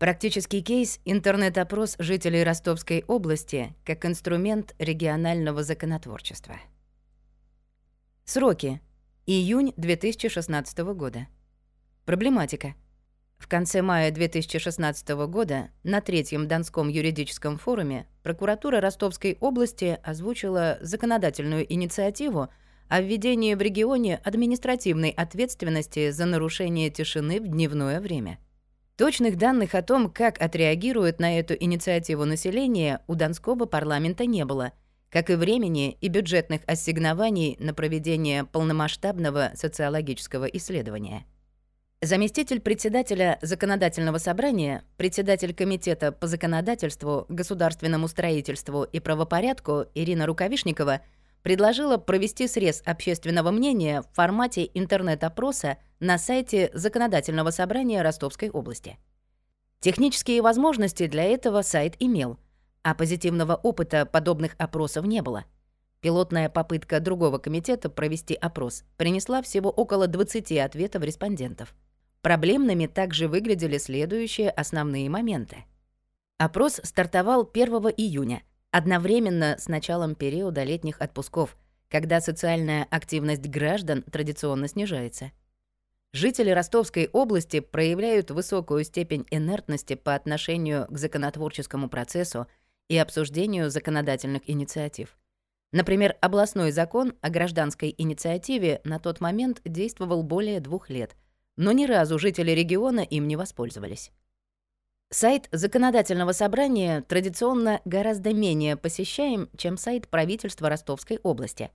Практический кейс — интернет-опрос жителей Ростовской области как инструмент регионального законотворчества. Сроки. Июнь 2016 года. Проблематика. В конце мая 2016 года на Третьем Донском юридическом форуме прокуратура Ростовской области озвучила законодательную инициативу о введении в регионе административной ответственности за нарушение тишины в дневное время — Точных данных о том, как отреагирует на эту инициативу население, у Донского парламента не было, как и времени и бюджетных ассигнований на проведение полномасштабного социологического исследования. Заместитель председателя Законодательного собрания, председатель Комитета по законодательству, государственному строительству и правопорядку Ирина Рукавишникова – предложила провести срез общественного мнения в формате интернет-опроса на сайте Законодательного собрания Ростовской области. Технические возможности для этого сайт имел, а позитивного опыта подобных опросов не было. Пилотная попытка другого комитета провести опрос принесла всего около 20 ответов респондентов. Проблемными также выглядели следующие основные моменты. Опрос стартовал 1 июня — Одновременно с началом периода летних отпусков, когда социальная активность граждан традиционно снижается. Жители Ростовской области проявляют высокую степень инертности по отношению к законотворческому процессу и обсуждению законодательных инициатив. Например, областной закон о гражданской инициативе на тот момент действовал более двух лет, но ни разу жители региона им не воспользовались. Сайт законодательного собрания традиционно гораздо менее посещаем, чем сайт правительства Ростовской области.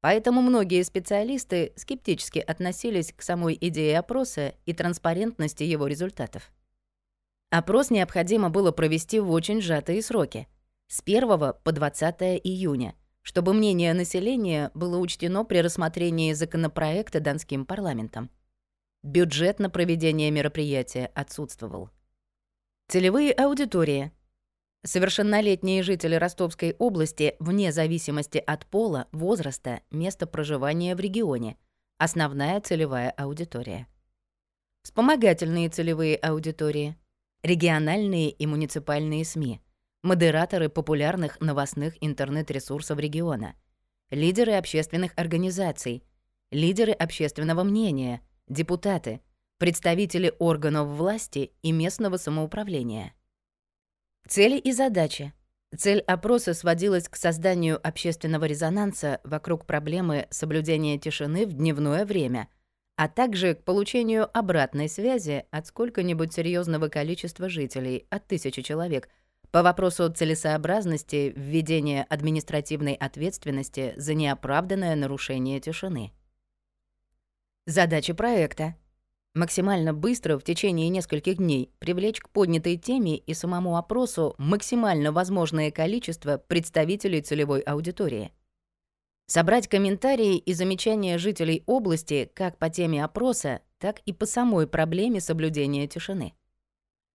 Поэтому многие специалисты скептически относились к самой идее опроса и транспарентности его результатов. Опрос необходимо было провести в очень сжатые сроки — с 1 по 20 июня, чтобы мнение населения было учтено при рассмотрении законопроекта Донским парламентом. Бюджет на проведение мероприятия отсутствовал. Целевые аудитории. Совершеннолетние жители Ростовской области вне зависимости от пола, возраста, места проживания в регионе. Основная целевая аудитория. Вспомогательные целевые аудитории. Региональные и муниципальные СМИ. Модераторы популярных новостных интернет-ресурсов региона. Лидеры общественных организаций. Лидеры общественного мнения. Депутаты – представители органов власти и местного самоуправления. Цели и задачи. Цель опроса сводилась к созданию общественного резонанса вокруг проблемы соблюдения тишины в дневное время, а также к получению обратной связи от сколько-нибудь серьезного количества жителей, от тысячи человек, по вопросу целесообразности введения административной ответственности за неоправданное нарушение тишины. Задачи проекта — максимально быстро в течение нескольких дней привлечь к поднятой теме и самому опросу максимально возможное количество представителей целевой аудитории. Собрать комментарии и замечания жителей области как по теме опроса, так и по самой проблеме соблюдения тишины.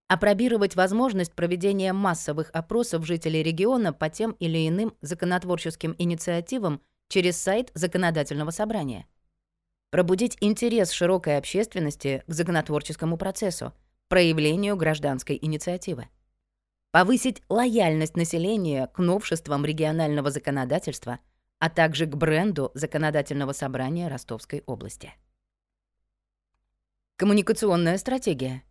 Опробировать возможность проведения массовых опросов жителей региона по тем или иным законотворческим инициативам через сайт законодательного собрания пробудить интерес широкой общественности к законотворческому процессу, проявлению гражданской инициативы, повысить лояльность населения к новшествам регионального законодательства, а также к бренду Законодательного собрания Ростовской области. Коммуникационная стратегия.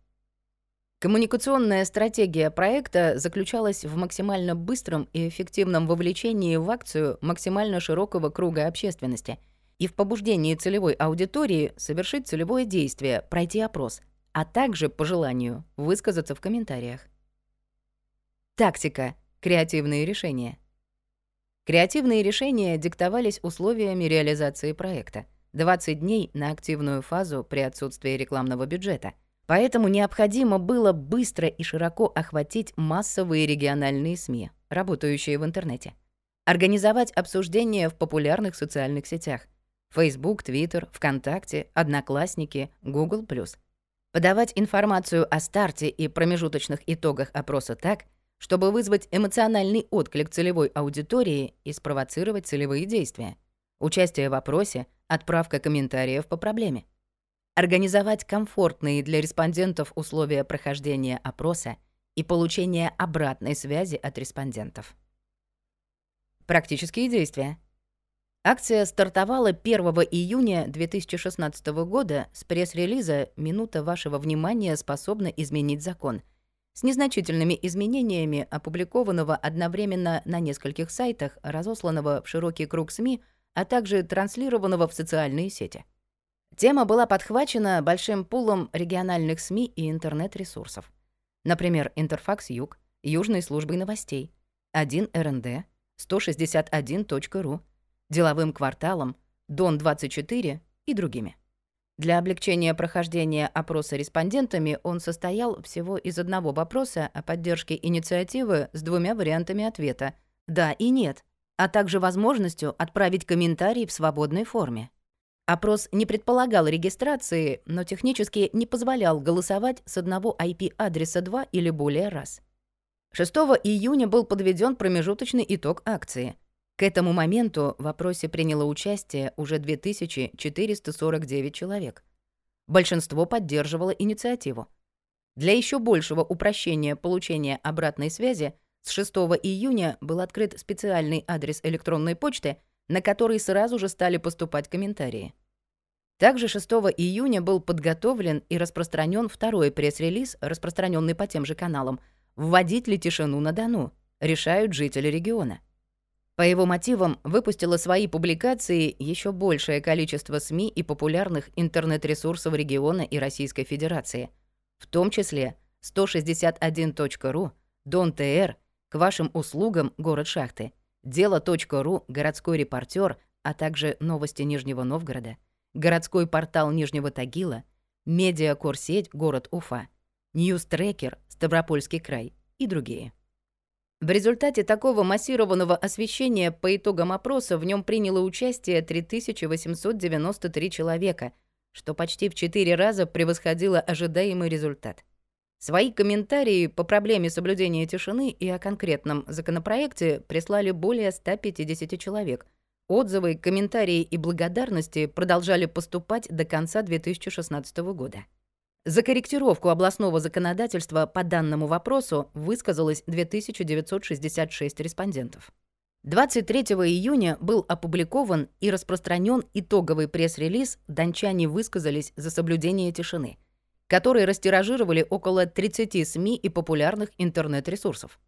Коммуникационная стратегия проекта заключалась в максимально быстром и эффективном вовлечении в акцию максимально широкого круга общественности — и в побуждении целевой аудитории совершить целевое действие, пройти опрос, а также, по желанию, высказаться в комментариях. Тактика. Креативные решения. Креативные решения диктовались условиями реализации проекта. 20 дней на активную фазу при отсутствии рекламного бюджета. Поэтому необходимо было быстро и широко охватить массовые региональные СМИ, работающие в интернете. Организовать обсуждения в популярных социальных сетях, Facebook, Twitter, ВКонтакте, Одноклассники, Google+. Подавать информацию о старте и промежуточных итогах опроса так, чтобы вызвать эмоциональный отклик целевой аудитории и спровоцировать целевые действия. Участие в опросе, отправка комментариев по проблеме. организовать комфортные для респондентов условия прохождения опроса и получения обратной связи от респондентов. Практические действия. Акция стартовала 1 июня 2016 года с пресс-релиза «Минута вашего внимания способна изменить закон», с незначительными изменениями, опубликованного одновременно на нескольких сайтах, разосланного в широкий круг СМИ, а также транслированного в социальные сети. Тема была подхвачена большим пулом региональных СМИ и интернет-ресурсов. Например, Интерфакс Юг, Южной службой новостей, 1 РНД, 161.ру, деловым кварталом, Дон-24 и другими. Для облегчения прохождения опроса респондентами он состоял всего из одного вопроса о поддержке инициативы с двумя вариантами ответа «да» и «нет», а также возможностью отправить комментарий в свободной форме. Опрос не предполагал регистрации, но технически не позволял голосовать с одного IP-адреса два или более раз. 6 июня был подведен промежуточный итог акции — к этому моменту в опросе приняло участие уже 2449 человек. Большинство поддерживало инициативу. Для еще большего упрощения получения обратной связи с 6 июня был открыт специальный адрес электронной почты, на который сразу же стали поступать комментарии. Также 6 июня был подготовлен и распространен второй пресс-релиз, распространенный по тем же каналам «Вводить ли тишину на Дону?» решают жители региона. По его мотивам выпустило свои публикации еще большее количество СМИ и популярных интернет-ресурсов региона и Российской Федерации, в том числе 161.ru, Дон ТР, к вашим услугам город Шахты, Дело.ру, городской репортер, а также новости Нижнего Новгорода, городской портал Нижнего Тагила, медиакорсеть город Уфа, NewsTracker, Ставропольский край и другие. В результате такого массированного освещения по итогам опроса в нем приняло участие 3893 человека, что почти в 4 раза превосходило ожидаемый результат. Свои комментарии по проблеме соблюдения тишины и о конкретном законопроекте прислали более 150 человек. Отзывы, комментарии и благодарности продолжали поступать до конца 2016 года. За корректировку областного законодательства по данному вопросу высказалось 2966 респондентов. 23 июня был опубликован и распространен итоговый пресс-релиз «Дончане высказались за соблюдение тишины», который растиражировали около 30 СМИ и популярных интернет-ресурсов.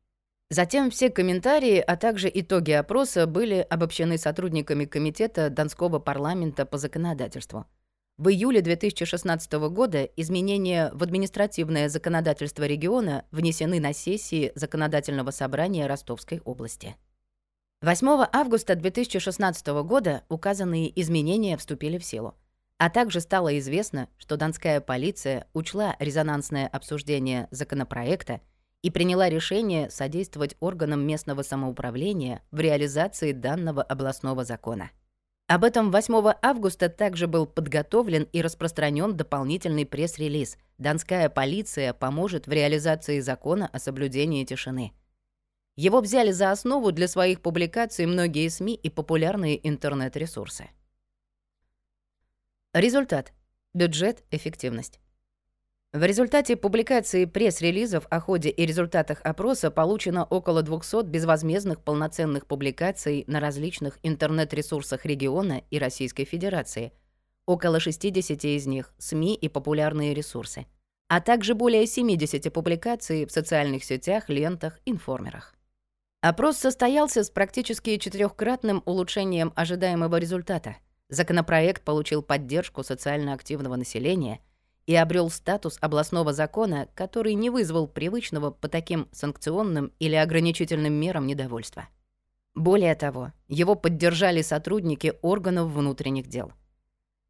Затем все комментарии, а также итоги опроса были обобщены сотрудниками Комитета Донского парламента по законодательству – в июле 2016 года изменения в административное законодательство региона внесены на сессии Законодательного собрания Ростовской области. 8 августа 2016 года указанные изменения вступили в силу. А также стало известно, что донская полиция учла резонансное обсуждение законопроекта и приняла решение содействовать органам местного самоуправления в реализации данного областного закона. Об этом 8 августа также был подготовлен и распространен дополнительный пресс-релиз «Донская полиция поможет в реализации закона о соблюдении тишины». Его взяли за основу для своих публикаций многие СМИ и популярные интернет-ресурсы. Результат. Бюджет, эффективность. В результате публикации пресс-релизов о ходе и результатах опроса получено около 200 безвозмездных полноценных публикаций на различных интернет-ресурсах региона и Российской Федерации, около 60 из них — СМИ и популярные ресурсы, а также более 70 публикаций в социальных сетях, лентах, информерах. Опрос состоялся с практически четырехкратным улучшением ожидаемого результата. Законопроект получил поддержку социально активного населения — и обрел статус областного закона, который не вызвал привычного по таким санкционным или ограничительным мерам недовольства. Более того, его поддержали сотрудники органов внутренних дел.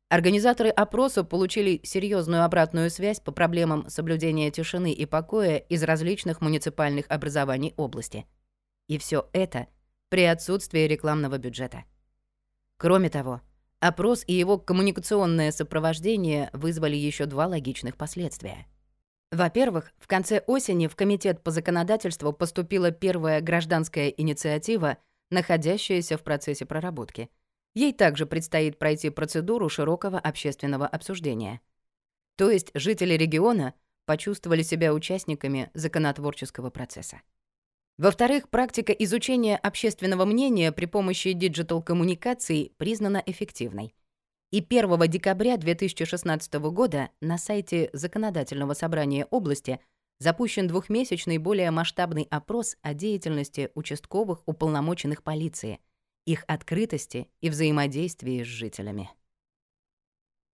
Организаторы опроса получили серьезную обратную связь по проблемам соблюдения тишины и покоя из различных муниципальных образований области. И все это при отсутствии рекламного бюджета. Кроме того, Опрос и его коммуникационное сопровождение вызвали еще два логичных последствия. Во-первых, в конце осени в Комитет по законодательству поступила первая гражданская инициатива, находящаяся в процессе проработки. Ей также предстоит пройти процедуру широкого общественного обсуждения. То есть жители региона почувствовали себя участниками законотворческого процесса. Во-вторых, практика изучения общественного мнения при помощи диджитал-коммуникаций признана эффективной. И 1 декабря 2016 года на сайте Законодательного собрания области запущен двухмесячный более масштабный опрос о деятельности участковых уполномоченных полиции, их открытости и взаимодействии с жителями.